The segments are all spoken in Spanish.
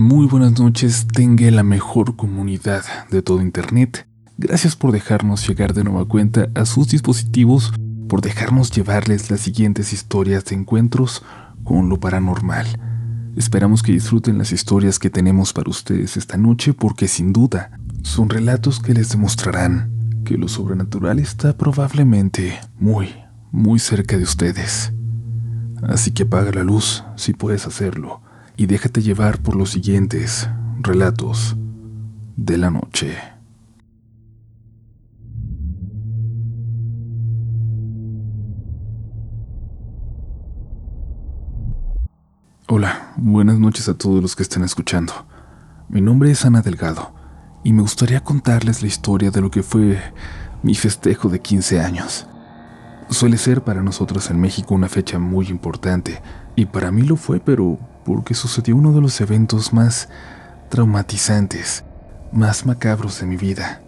Muy buenas noches, tenga la mejor comunidad de todo Internet. Gracias por dejarnos llegar de nueva cuenta a sus dispositivos, por dejarnos llevarles las siguientes historias de encuentros con lo paranormal. Esperamos que disfruten las historias que tenemos para ustedes esta noche porque sin duda son relatos que les demostrarán que lo sobrenatural está probablemente muy, muy cerca de ustedes. Así que apaga la luz si puedes hacerlo y déjate llevar por los siguientes relatos de la noche. Hola, buenas noches a todos los que están escuchando. Mi nombre es Ana Delgado y me gustaría contarles la historia de lo que fue mi festejo de 15 años. Suele ser para nosotros en México una fecha muy importante, y para mí lo fue, pero porque sucedió uno de los eventos más traumatizantes, más macabros de mi vida.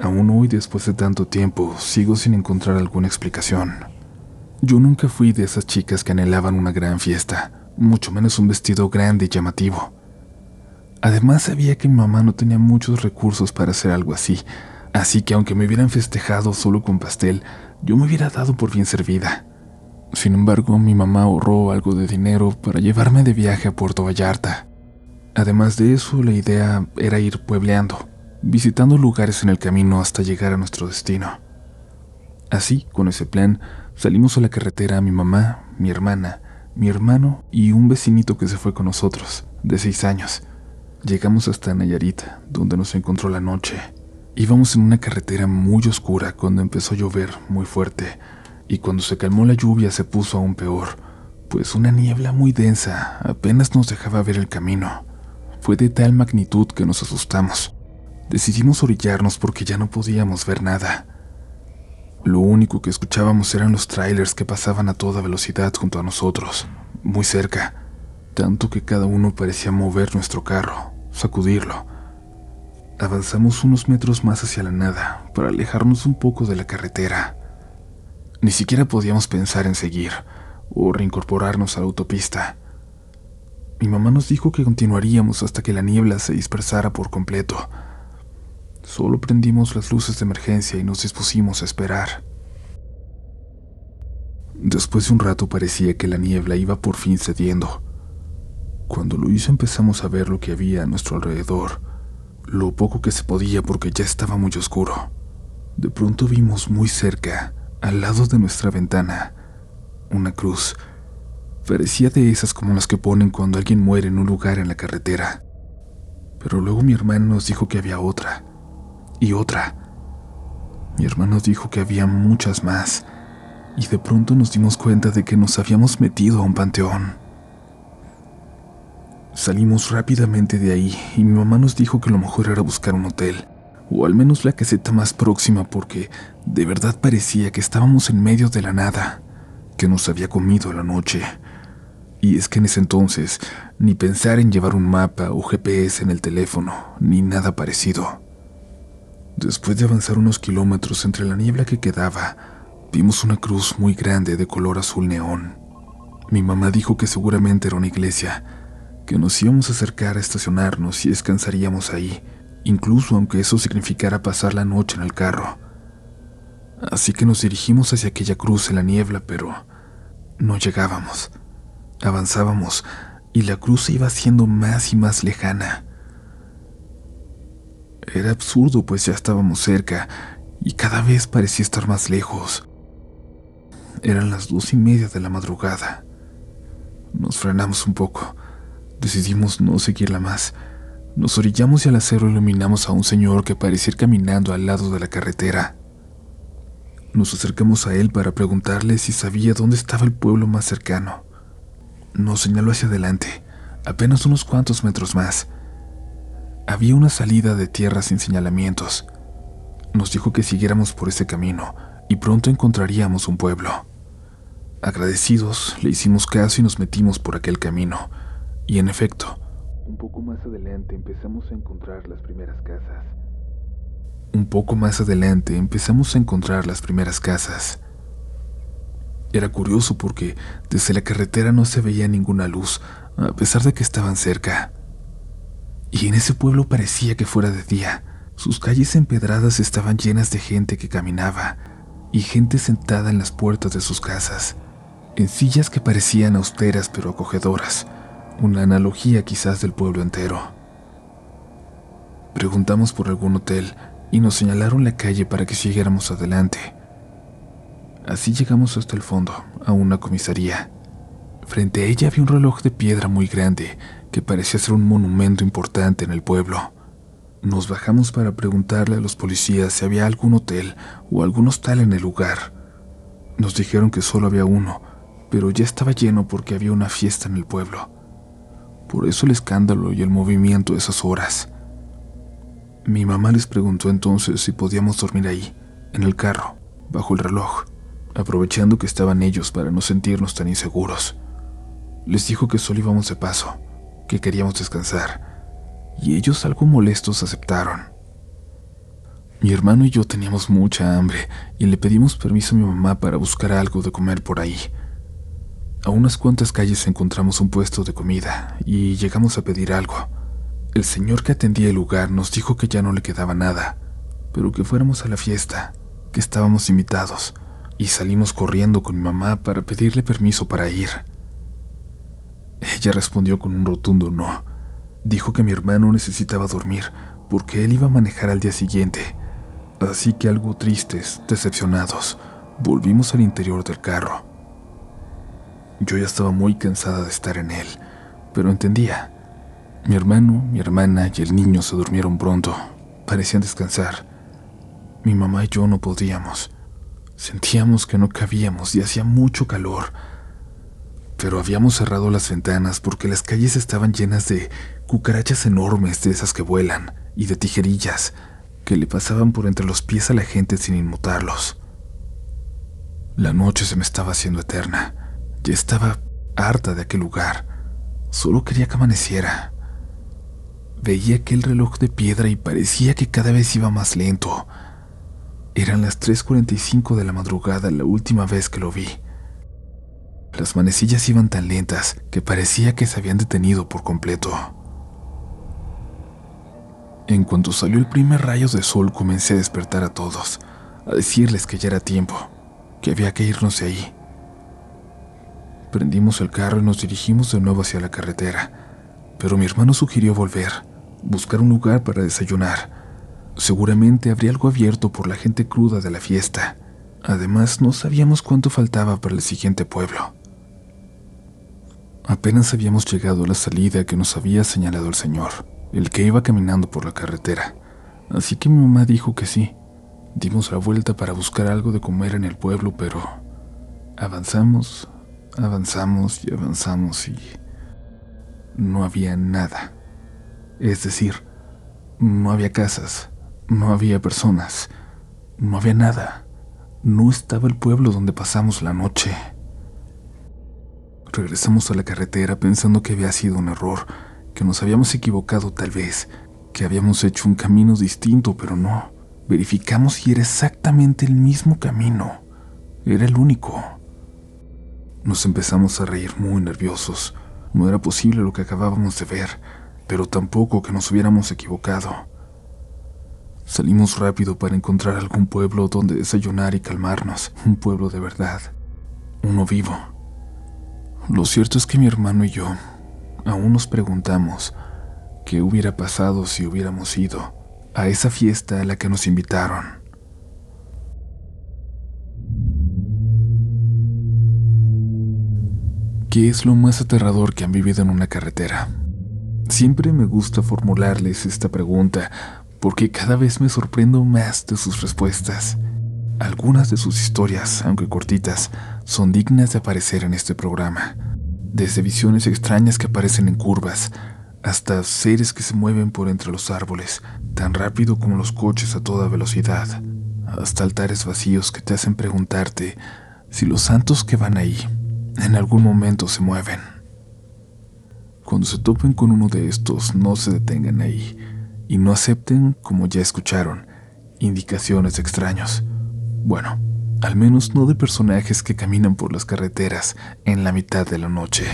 Aún hoy, después de tanto tiempo, sigo sin encontrar alguna explicación. Yo nunca fui de esas chicas que anhelaban una gran fiesta, mucho menos un vestido grande y llamativo. Además sabía que mi mamá no tenía muchos recursos para hacer algo así, así que aunque me hubieran festejado solo con pastel, yo me hubiera dado por bien servida. Sin embargo, mi mamá ahorró algo de dinero para llevarme de viaje a Puerto Vallarta. Además de eso, la idea era ir puebleando, visitando lugares en el camino hasta llegar a nuestro destino. Así, con ese plan, salimos a la carretera mi mamá, mi hermana, mi hermano y un vecinito que se fue con nosotros, de seis años. Llegamos hasta Nayarit, donde nos encontró la noche. Íbamos en una carretera muy oscura cuando empezó a llover muy fuerte, y cuando se calmó la lluvia se puso aún peor, pues una niebla muy densa apenas nos dejaba ver el camino. Fue de tal magnitud que nos asustamos. Decidimos orillarnos porque ya no podíamos ver nada. Lo único que escuchábamos eran los trailers que pasaban a toda velocidad junto a nosotros, muy cerca, tanto que cada uno parecía mover nuestro carro, sacudirlo. Avanzamos unos metros más hacia la nada para alejarnos un poco de la carretera. Ni siquiera podíamos pensar en seguir o reincorporarnos a la autopista. Mi mamá nos dijo que continuaríamos hasta que la niebla se dispersara por completo. Solo prendimos las luces de emergencia y nos dispusimos a esperar. Después de un rato parecía que la niebla iba por fin cediendo. Cuando lo hizo empezamos a ver lo que había a nuestro alrededor, lo poco que se podía porque ya estaba muy oscuro. De pronto vimos muy cerca al lado de nuestra ventana, una cruz. Parecía de esas como las que ponen cuando alguien muere en un lugar en la carretera. Pero luego mi hermano nos dijo que había otra, y otra. Mi hermano dijo que había muchas más, y de pronto nos dimos cuenta de que nos habíamos metido a un panteón. Salimos rápidamente de ahí y mi mamá nos dijo que lo mejor era buscar un hotel o al menos la caseta más próxima porque de verdad parecía que estábamos en medio de la nada, que nos había comido la noche. Y es que en ese entonces ni pensar en llevar un mapa o GPS en el teléfono, ni nada parecido. Después de avanzar unos kilómetros entre la niebla que quedaba, vimos una cruz muy grande de color azul neón. Mi mamá dijo que seguramente era una iglesia, que nos íbamos a acercar a estacionarnos y descansaríamos ahí, incluso aunque eso significara pasar la noche en el carro. Así que nos dirigimos hacia aquella cruz en la niebla, pero no llegábamos. Avanzábamos y la cruz iba haciendo más y más lejana. Era absurdo, pues ya estábamos cerca y cada vez parecía estar más lejos. Eran las dos y media de la madrugada. Nos frenamos un poco. Decidimos no seguirla más nos orillamos y al hacerlo iluminamos a un señor que parecía ir caminando al lado de la carretera. Nos acercamos a él para preguntarle si sabía dónde estaba el pueblo más cercano. Nos señaló hacia adelante, apenas unos cuantos metros más. Había una salida de tierra sin señalamientos. Nos dijo que siguiéramos por ese camino y pronto encontraríamos un pueblo. Agradecidos, le hicimos caso y nos metimos por aquel camino. Y en efecto, un poco más adelante empezamos a encontrar las primeras casas. Un poco más adelante empezamos a encontrar las primeras casas. Era curioso porque desde la carretera no se veía ninguna luz, a pesar de que estaban cerca. Y en ese pueblo parecía que fuera de día. Sus calles empedradas estaban llenas de gente que caminaba y gente sentada en las puertas de sus casas, en sillas que parecían austeras pero acogedoras, una analogía quizás del pueblo entero. Preguntamos por algún hotel y nos señalaron la calle para que siguiéramos adelante. Así llegamos hasta el fondo, a una comisaría. Frente a ella había un reloj de piedra muy grande que parecía ser un monumento importante en el pueblo. Nos bajamos para preguntarle a los policías si había algún hotel o algún hostal en el lugar. Nos dijeron que solo había uno, pero ya estaba lleno porque había una fiesta en el pueblo. Por eso el escándalo y el movimiento de esas horas. Mi mamá les preguntó entonces si podíamos dormir ahí, en el carro, bajo el reloj, aprovechando que estaban ellos para no sentirnos tan inseguros. Les dijo que solo íbamos de paso, que queríamos descansar, y ellos algo molestos aceptaron. Mi hermano y yo teníamos mucha hambre y le pedimos permiso a mi mamá para buscar algo de comer por ahí. A unas cuantas calles encontramos un puesto de comida y llegamos a pedir algo. El señor que atendía el lugar nos dijo que ya no le quedaba nada, pero que fuéramos a la fiesta, que estábamos invitados, y salimos corriendo con mi mamá para pedirle permiso para ir. Ella respondió con un rotundo no. Dijo que mi hermano necesitaba dormir porque él iba a manejar al día siguiente. Así que algo tristes, decepcionados, volvimos al interior del carro. Yo ya estaba muy cansada de estar en él, pero entendía. Mi hermano, mi hermana y el niño se durmieron pronto. Parecían descansar. Mi mamá y yo no podíamos. Sentíamos que no cabíamos y hacía mucho calor pero habíamos cerrado las ventanas porque las calles estaban llenas de cucarachas enormes de esas que vuelan y de tijerillas que le pasaban por entre los pies a la gente sin inmutarlos. La noche se me estaba haciendo eterna. Ya estaba harta de aquel lugar. Solo quería que amaneciera. Veía aquel reloj de piedra y parecía que cada vez iba más lento. Eran las 3.45 de la madrugada la última vez que lo vi. Las manecillas iban tan lentas que parecía que se habían detenido por completo. En cuanto salió el primer rayo de sol comencé a despertar a todos, a decirles que ya era tiempo, que había que irnos de ahí. Prendimos el carro y nos dirigimos de nuevo hacia la carretera, pero mi hermano sugirió volver, buscar un lugar para desayunar. Seguramente habría algo abierto por la gente cruda de la fiesta. Además, no sabíamos cuánto faltaba para el siguiente pueblo. Apenas habíamos llegado a la salida que nos había señalado el señor, el que iba caminando por la carretera, así que mi mamá dijo que sí. Dimos la vuelta para buscar algo de comer en el pueblo, pero avanzamos, avanzamos y avanzamos y no había nada. Es decir, no había casas, no había personas, no había nada. No estaba el pueblo donde pasamos la noche. Regresamos a la carretera pensando que había sido un error, que nos habíamos equivocado tal vez, que habíamos hecho un camino distinto, pero no. Verificamos y era exactamente el mismo camino. Era el único. Nos empezamos a reír muy nerviosos. No era posible lo que acabábamos de ver, pero tampoco que nos hubiéramos equivocado. Salimos rápido para encontrar algún pueblo donde desayunar y calmarnos, un pueblo de verdad, uno vivo. Lo cierto es que mi hermano y yo aún nos preguntamos qué hubiera pasado si hubiéramos ido a esa fiesta a la que nos invitaron. ¿Qué es lo más aterrador que han vivido en una carretera? Siempre me gusta formularles esta pregunta porque cada vez me sorprendo más de sus respuestas. Algunas de sus historias, aunque cortitas, son dignas de aparecer en este programa. Desde visiones extrañas que aparecen en curvas, hasta seres que se mueven por entre los árboles, tan rápido como los coches a toda velocidad, hasta altares vacíos que te hacen preguntarte si los santos que van ahí en algún momento se mueven. Cuando se topen con uno de estos, no se detengan ahí y no acepten, como ya escucharon, indicaciones de extraños. Bueno, al menos no de personajes que caminan por las carreteras en la mitad de la noche.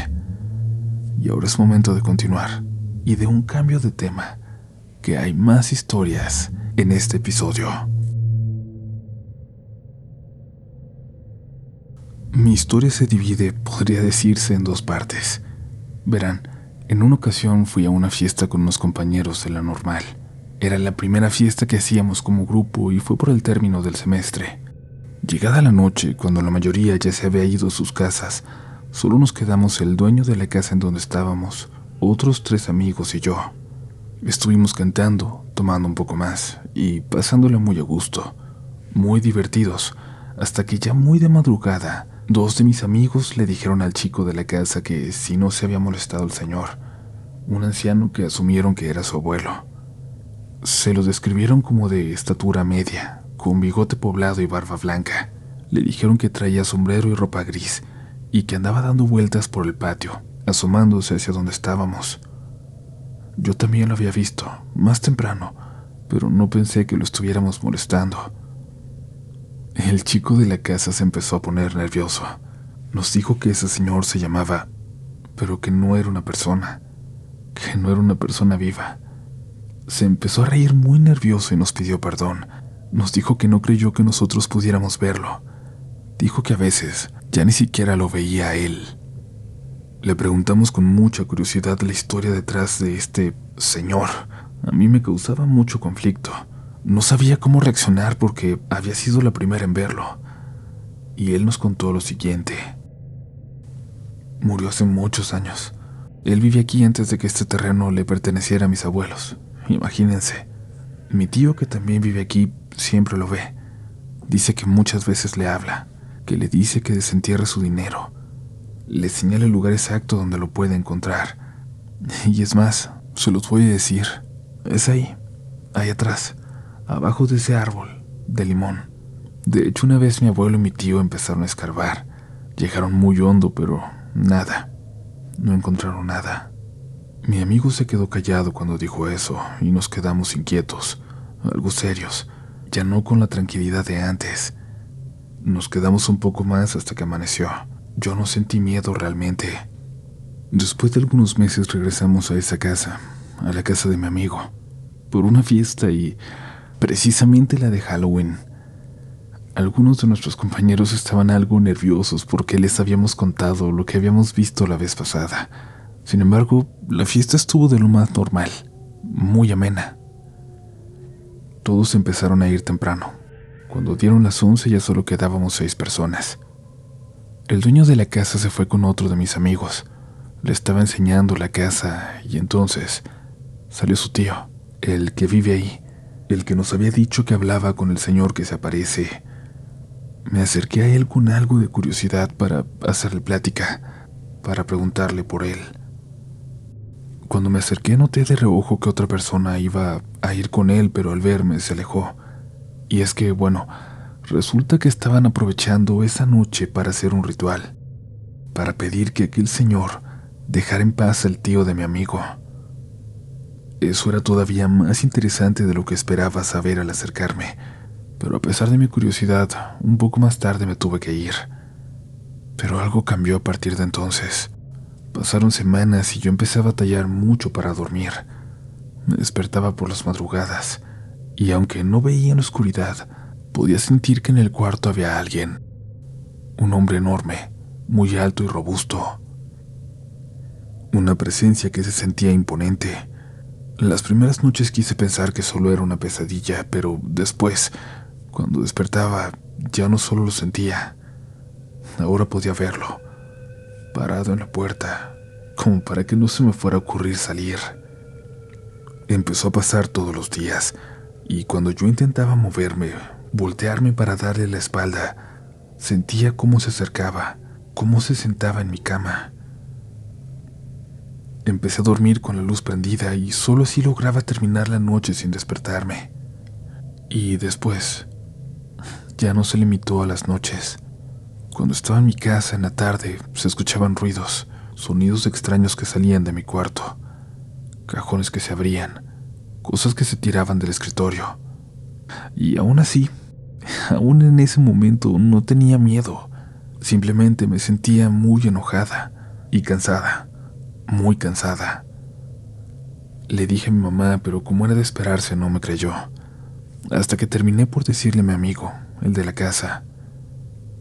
Y ahora es momento de continuar. y de un cambio de tema, que hay más historias en este episodio. Mi historia se divide, podría decirse, en dos partes. Verán, en una ocasión fui a una fiesta con unos compañeros de la normal. Era la primera fiesta que hacíamos como grupo y fue por el término del semestre. Llegada la noche, cuando la mayoría ya se había ido a sus casas, solo nos quedamos el dueño de la casa en donde estábamos, otros tres amigos y yo. Estuvimos cantando, tomando un poco más y pasándola muy a gusto, muy divertidos, hasta que ya muy de madrugada, dos de mis amigos le dijeron al chico de la casa que si no se había molestado el señor, un anciano que asumieron que era su abuelo. Se lo describieron como de estatura media, con bigote poblado y barba blanca. Le dijeron que traía sombrero y ropa gris y que andaba dando vueltas por el patio, asomándose hacia donde estábamos. Yo también lo había visto, más temprano, pero no pensé que lo estuviéramos molestando. El chico de la casa se empezó a poner nervioso. Nos dijo que ese señor se llamaba, pero que no era una persona, que no era una persona viva. Se empezó a reír muy nervioso y nos pidió perdón, nos dijo que no creyó que nosotros pudiéramos verlo. Dijo que a veces ya ni siquiera lo veía a él. Le preguntamos con mucha curiosidad la historia detrás de este señor. A mí me causaba mucho conflicto. No sabía cómo reaccionar porque había sido la primera en verlo. Y él nos contó lo siguiente. Murió hace muchos años. Él vivía aquí antes de que este terreno le perteneciera a mis abuelos. Imagínense. Mi tío, que también vive aquí, siempre lo ve. Dice que muchas veces le habla, que le dice que desentierre su dinero. Le señala el lugar exacto donde lo puede encontrar. Y es más, se los voy a decir. Es ahí, ahí atrás, abajo de ese árbol, de limón. De hecho, una vez mi abuelo y mi tío empezaron a escarbar. Llegaron muy hondo, pero nada. No encontraron nada. Mi amigo se quedó callado cuando dijo eso y nos quedamos inquietos, algo serios, ya no con la tranquilidad de antes. Nos quedamos un poco más hasta que amaneció. Yo no sentí miedo realmente. Después de algunos meses regresamos a esa casa, a la casa de mi amigo, por una fiesta y precisamente la de Halloween. Algunos de nuestros compañeros estaban algo nerviosos porque les habíamos contado lo que habíamos visto la vez pasada sin embargo, la fiesta estuvo de lo más normal, muy amena. Todos empezaron a ir temprano. Cuando dieron las once ya solo quedábamos seis personas. El dueño de la casa se fue con otro de mis amigos. Le estaba enseñando la casa y entonces salió su tío, el que vive ahí, el que nos había dicho que hablaba con el señor que se aparece. Me acerqué a él con algo de curiosidad para hacerle plática, para preguntarle por él. Cuando me acerqué noté de reojo que otra persona iba a ir con él, pero al verme se alejó. Y es que, bueno, resulta que estaban aprovechando esa noche para hacer un ritual, para pedir que aquel señor dejara en paz al tío de mi amigo. Eso era todavía más interesante de lo que esperaba saber al acercarme, pero a pesar de mi curiosidad, un poco más tarde me tuve que ir. Pero algo cambió a partir de entonces. Pasaron semanas y yo empecé a batallar mucho para dormir. Me despertaba por las madrugadas y aunque no veía en la oscuridad, podía sentir que en el cuarto había alguien. Un hombre enorme, muy alto y robusto. Una presencia que se sentía imponente. Las primeras noches quise pensar que solo era una pesadilla, pero después, cuando despertaba, ya no solo lo sentía, ahora podía verlo parado en la puerta, como para que no se me fuera a ocurrir salir. Empezó a pasar todos los días, y cuando yo intentaba moverme, voltearme para darle la espalda, sentía cómo se acercaba, cómo se sentaba en mi cama. Empecé a dormir con la luz prendida y solo así lograba terminar la noche sin despertarme. Y después, ya no se limitó a las noches. Cuando estaba en mi casa en la tarde, se escuchaban ruidos, sonidos extraños que salían de mi cuarto, cajones que se abrían, cosas que se tiraban del escritorio. Y aún así, aún en ese momento no tenía miedo, simplemente me sentía muy enojada y cansada, muy cansada. Le dije a mi mamá, pero como era de esperarse, no me creyó. Hasta que terminé por decirle a mi amigo, el de la casa.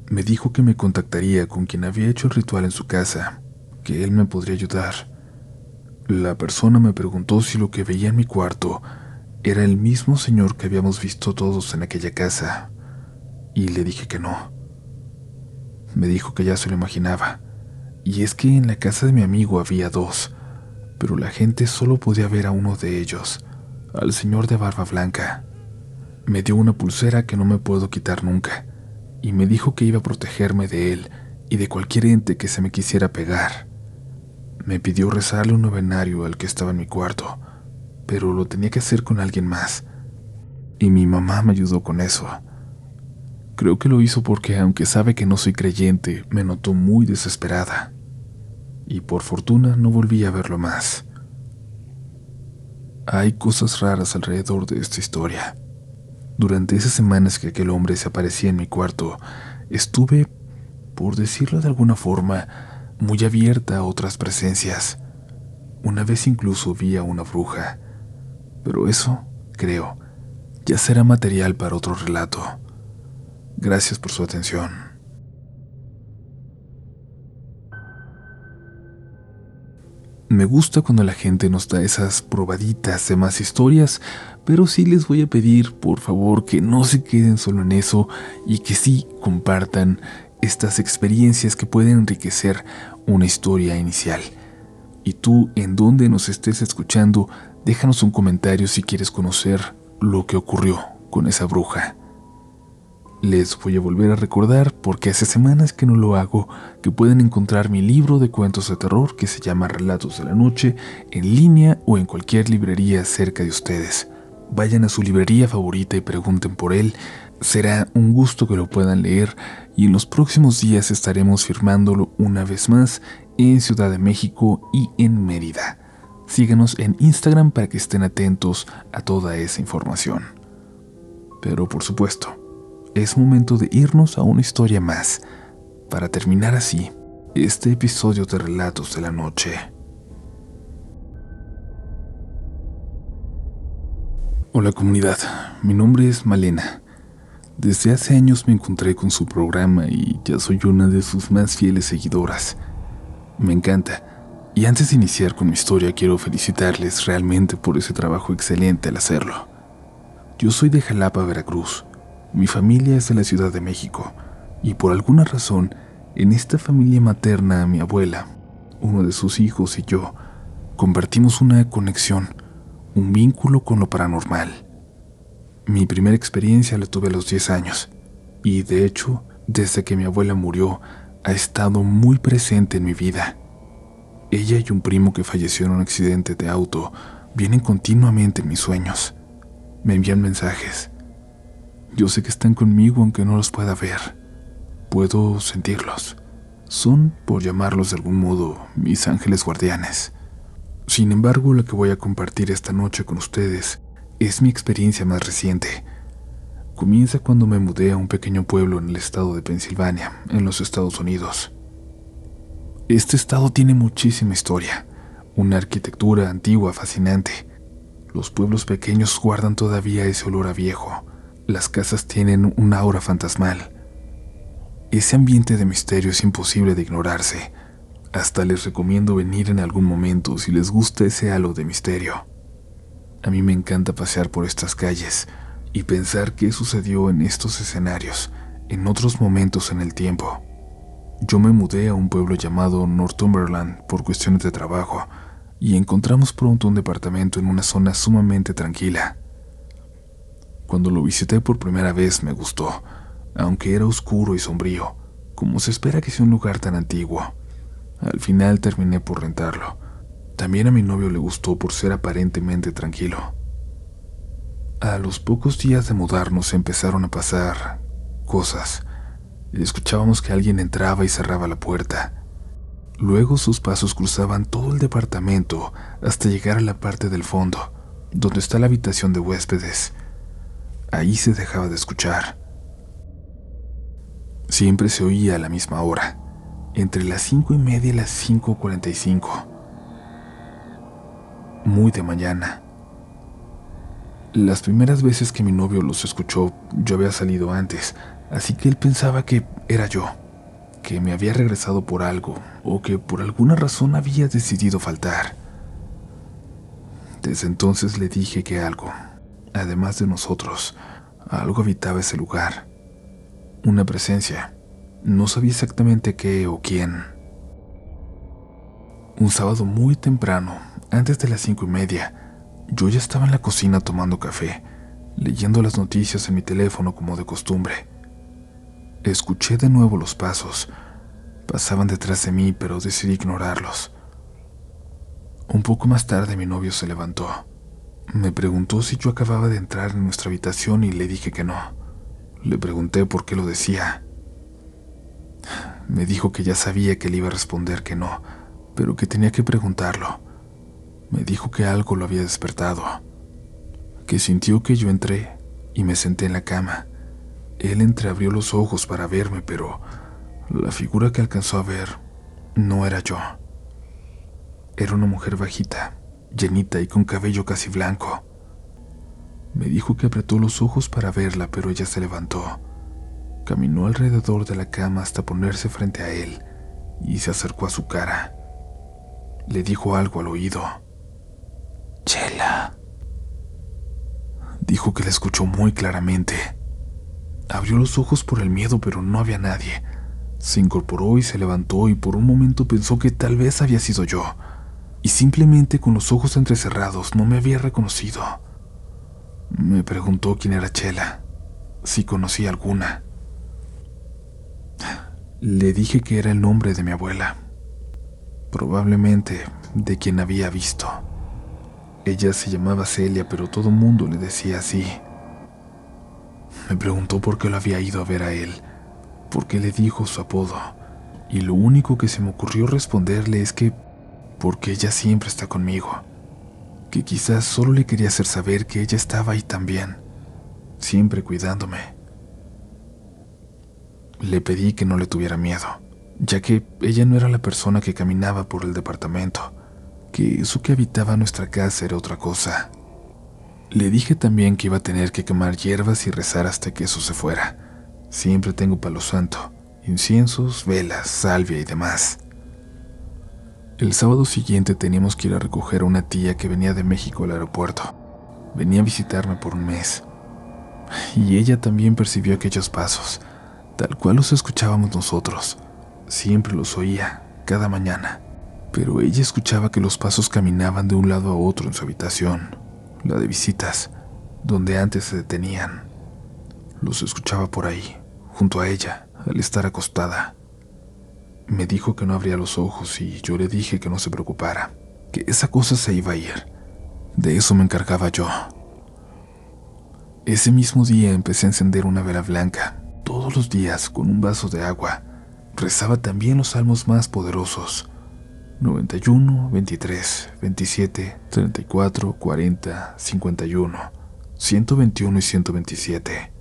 Me dijo que me contactaría con quien había hecho el ritual en su casa, que él me podría ayudar. La persona me preguntó si lo que veía en mi cuarto era el mismo señor que habíamos visto todos en aquella casa, y le dije que no. Me dijo que ya se lo imaginaba, y es que en la casa de mi amigo había dos, pero la gente solo podía ver a uno de ellos, al señor de barba blanca. Me dio una pulsera que no me puedo quitar nunca, y me dijo que iba a protegerme de él y de cualquier ente que se me quisiera pegar. Me pidió rezarle un novenario al que estaba en mi cuarto, pero lo tenía que hacer con alguien más. Y mi mamá me ayudó con eso. Creo que lo hizo porque, aunque sabe que no soy creyente, me notó muy desesperada. Y por fortuna no volví a verlo más. Hay cosas raras alrededor de esta historia. Durante esas semanas que aquel hombre se aparecía en mi cuarto, estuve, por decirlo de alguna forma, muy abierta a otras presencias. Una vez incluso vi a una bruja, pero eso, creo, ya será material para otro relato. Gracias por su atención. Me gusta cuando la gente nos da esas probaditas de más historias, pero sí les voy a pedir, por favor, que no se queden solo en eso y que sí compartan estas experiencias que pueden enriquecer una historia inicial. Y tú, en donde nos estés escuchando, déjanos un comentario si quieres conocer lo que ocurrió con esa bruja. Les voy a volver a recordar, porque hace semanas que no lo hago, que pueden encontrar mi libro de cuentos de terror que se llama Relatos de la Noche en línea o en cualquier librería cerca de ustedes. Vayan a su librería favorita y pregunten por él. Será un gusto que lo puedan leer y en los próximos días estaremos firmándolo una vez más en Ciudad de México y en Mérida. Síganos en Instagram para que estén atentos a toda esa información. Pero por supuesto, es momento de irnos a una historia más, para terminar así este episodio de Relatos de la Noche. Hola comunidad, mi nombre es Malena desde hace años me encontré con su programa y ya soy una de sus más fieles seguidoras. Me encanta. Y antes de iniciar con mi historia quiero felicitarles realmente por ese trabajo excelente al hacerlo. Yo soy de Jalapa, Veracruz. Mi familia es de la Ciudad de México. Y por alguna razón, en esta familia materna, mi abuela, uno de sus hijos y yo, compartimos una conexión, un vínculo con lo paranormal. Mi primera experiencia la tuve a los 10 años y de hecho, desde que mi abuela murió, ha estado muy presente en mi vida. Ella y un primo que falleció en un accidente de auto vienen continuamente en mis sueños. Me envían mensajes. Yo sé que están conmigo aunque no los pueda ver. Puedo sentirlos. Son, por llamarlos de algún modo, mis ángeles guardianes. Sin embargo, lo que voy a compartir esta noche con ustedes es mi experiencia más reciente. Comienza cuando me mudé a un pequeño pueblo en el estado de Pensilvania, en los Estados Unidos. Este estado tiene muchísima historia, una arquitectura antigua fascinante. Los pueblos pequeños guardan todavía ese olor a viejo. Las casas tienen un aura fantasmal. Ese ambiente de misterio es imposible de ignorarse. Hasta les recomiendo venir en algún momento si les gusta ese halo de misterio. A mí me encanta pasear por estas calles y pensar qué sucedió en estos escenarios en otros momentos en el tiempo. Yo me mudé a un pueblo llamado Northumberland por cuestiones de trabajo y encontramos pronto un departamento en una zona sumamente tranquila. Cuando lo visité por primera vez me gustó, aunque era oscuro y sombrío, como se espera que sea un lugar tan antiguo. Al final terminé por rentarlo también a mi novio le gustó por ser aparentemente tranquilo. A los pocos días de mudarnos empezaron a pasar cosas. Escuchábamos que alguien entraba y cerraba la puerta. Luego sus pasos cruzaban todo el departamento hasta llegar a la parte del fondo, donde está la habitación de huéspedes. Ahí se dejaba de escuchar. Siempre se oía a la misma hora, entre las cinco y media y las 5.45. muy de mañana. Las primeras veces que mi novio los escuchó, yo había salido antes, así que él pensaba que era yo, que me había regresado por algo o que por alguna razón había decidido faltar. Desde entonces le dije que algo, además de nosotros, algo habitaba ese lugar. Una presencia. No sabía exactamente qué o quién. Un sábado muy temprano, antes de las cinco y media, yo ya estaba en la cocina tomando café, leyendo las noticias en mi teléfono como de costumbre. Escuché de nuevo los pasos. Pasaban detrás de mí, pero decidí ignorarlos. Un poco más tarde mi novio se levantó. Me preguntó si yo acababa de entrar en nuestra habitación y le dije que no. Le pregunté por qué lo decía. Me dijo que ya sabía que le iba a responder que no, pero que tenía que preguntarlo. Me dijo que algo lo había despertado, que sintió que yo entré y me senté en la cama. Él entreabrió los ojos para verme, pero la figura que alcanzó a ver no era yo. Era una mujer bajita, llenita y con cabello casi blanco. Me dijo que apretó los ojos para verla, pero ella se levantó. Caminó alrededor de la cama hasta ponerse frente a él y se acercó a su cara. Le dijo algo al oído. Chela. Dijo que la escuchó muy claramente. Abrió los ojos por el miedo, pero no había nadie. Se incorporó y se levantó y por un momento pensó que tal vez había sido yo. Y simplemente con los ojos entrecerrados no me había reconocido. Me preguntó quién era Chela, si conocía alguna. Le dije que era el nombre de mi abuela, probablemente de quien había visto. Ella se llamaba Celia, pero todo el mundo le decía así. Me preguntó por qué lo había ido a ver a él, por qué le dijo su apodo, y lo único que se me ocurrió responderle es que porque ella siempre está conmigo, que quizás solo le quería hacer saber que ella estaba ahí también, siempre cuidándome. Le pedí que no le tuviera miedo, ya que ella no era la persona que caminaba por el departamento que eso que habitaba nuestra casa era otra cosa. Le dije también que iba a tener que quemar hierbas y rezar hasta que eso se fuera. Siempre tengo palo santo, inciensos, velas, salvia y demás. El sábado siguiente teníamos que ir a recoger a una tía que venía de México al aeropuerto. Venía a visitarme por un mes. Y ella también percibió aquellos pasos, tal cual los escuchábamos nosotros. Siempre los oía, cada mañana pero ella escuchaba que los pasos caminaban de un lado a otro en su habitación, la de visitas, donde antes se detenían. Los escuchaba por ahí, junto a ella, al estar acostada. Me dijo que no abría los ojos y yo le dije que no se preocupara, que esa cosa se iba a ir. De eso me encargaba yo. Ese mismo día empecé a encender una vela blanca, todos los días con un vaso de agua. Rezaba también los salmos más poderosos 91, 23, 27, 34, 40, 51, 121 y 127.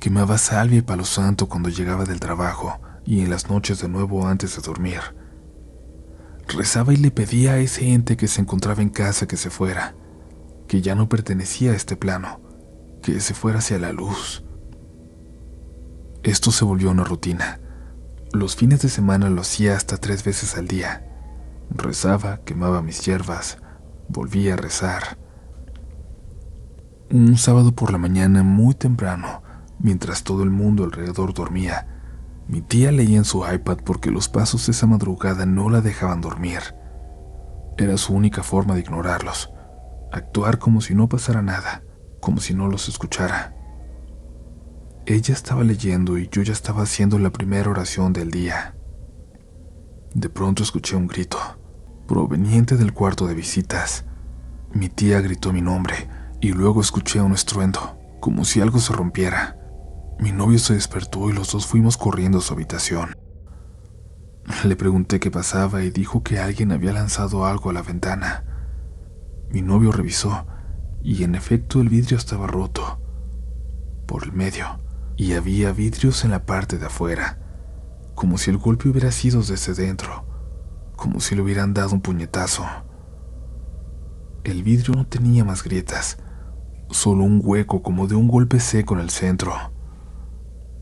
Quemaba salvia y palo santo cuando llegaba del trabajo y en las noches de nuevo antes de dormir. Rezaba y le pedía a ese ente que se encontraba en casa que se fuera, que ya no pertenecía a este plano, que se fuera hacia la luz. Esto se volvió una rutina los fines de semana lo hacía hasta tres veces al día. Rezaba, quemaba mis hierbas, volvía a rezar. Un sábado por la mañana, muy temprano, mientras todo el mundo alrededor dormía, mi tía leía en su iPad porque los pasos de esa madrugada no la dejaban dormir. Era su única forma de ignorarlos, actuar como si no pasara nada, como si no los escuchara. Ella estaba leyendo y yo ya estaba haciendo la primera oración del día. De pronto escuché un grito, proveniente del cuarto de visitas. Mi tía gritó mi nombre y luego escuché un estruendo, como si algo se rompiera. Mi novio se despertó y los dos fuimos corriendo a su habitación. Le pregunté qué pasaba y dijo que alguien había lanzado algo a la ventana. Mi novio revisó y en efecto el vidrio estaba roto por el medio y había vidrios en la parte de afuera, como si el golpe hubiera sido desde dentro, como si le hubieran dado un puñetazo. El vidrio no tenía más grietas, solo un hueco como de un golpe seco en el centro.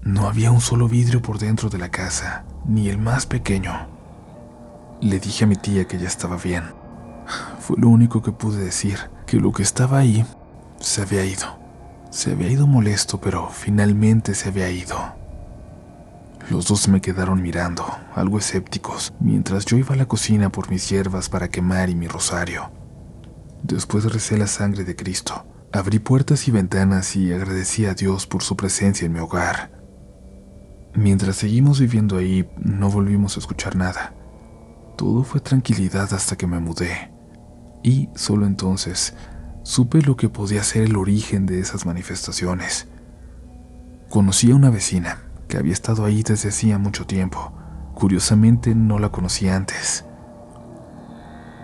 No había un solo vidrio por dentro de la casa, ni el más pequeño. Le dije a mi tía que ya estaba bien. Fue lo único que pude decir, que lo que estaba ahí se había ido. Se había ido molesto, pero finalmente se había ido. Los dos me quedaron mirando, algo escépticos, mientras yo iba a la cocina por mis hierbas para quemar y mi rosario. Después recé la sangre de Cristo. Abrí puertas y ventanas y agradecí a Dios por su presencia en mi hogar. Mientras seguimos viviendo ahí, no volvimos a escuchar nada. Todo fue tranquilidad hasta que me mudé. Y solo entonces supe lo que podía ser el origen de esas manifestaciones. Conocí a una vecina que había estado ahí desde hacía mucho tiempo. Curiosamente no la conocí antes.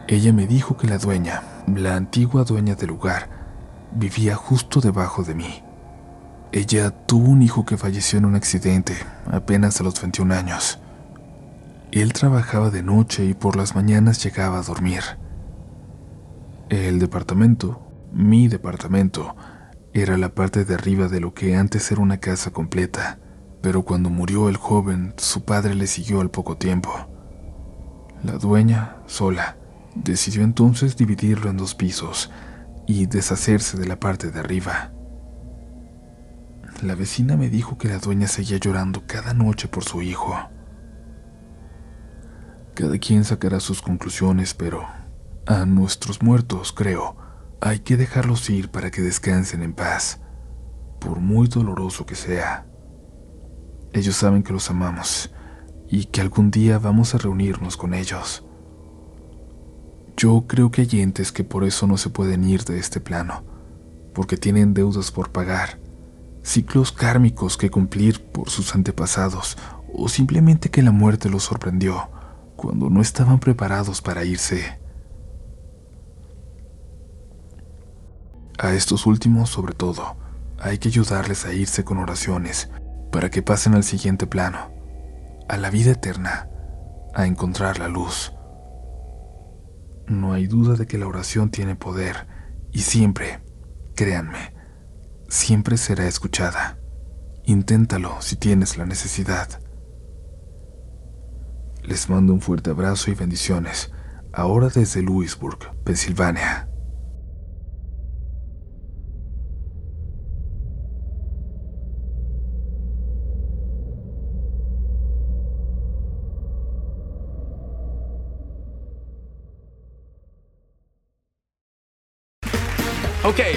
Ella me dijo que la dueña, la antigua dueña del lugar, vivía justo debajo de mí. Ella tuvo un hijo que falleció en un accidente apenas a los 21 años. Él trabajaba de noche y por las mañanas llegaba a dormir. El departamento, mi departamento, era la parte de arriba de lo que antes era una casa completa, pero cuando murió el joven, su padre le siguió al poco tiempo. La dueña, sola, decidió entonces dividirlo en dos pisos y deshacerse de la parte de arriba. La vecina me dijo que la dueña seguía llorando cada noche por su hijo. Cada quien sacará sus conclusiones, pero a nuestros muertos, creo, hay que dejarlos ir para que descansen en paz, por muy doloroso que sea. Ellos saben que los amamos y que algún día vamos a reunirnos con ellos. Yo creo que hay entes que por eso no se pueden ir de este plano, porque tienen deudas por pagar ciclos kármicos que cumplir por sus antepasados, o simplemente que la muerte los sorprendió cuando no estaban preparados para irse. A estos últimos, sobre todo, hay que ayudarles a irse con oraciones para que pasen al siguiente plano, a la vida eterna, a encontrar la luz. No hay duda de que la oración tiene poder y siempre, créanme, siempre será escuchada. Inténtalo si tienes la necesidad. Les mando un fuerte abrazo y bendiciones, ahora desde Louisburg, Pensilvania.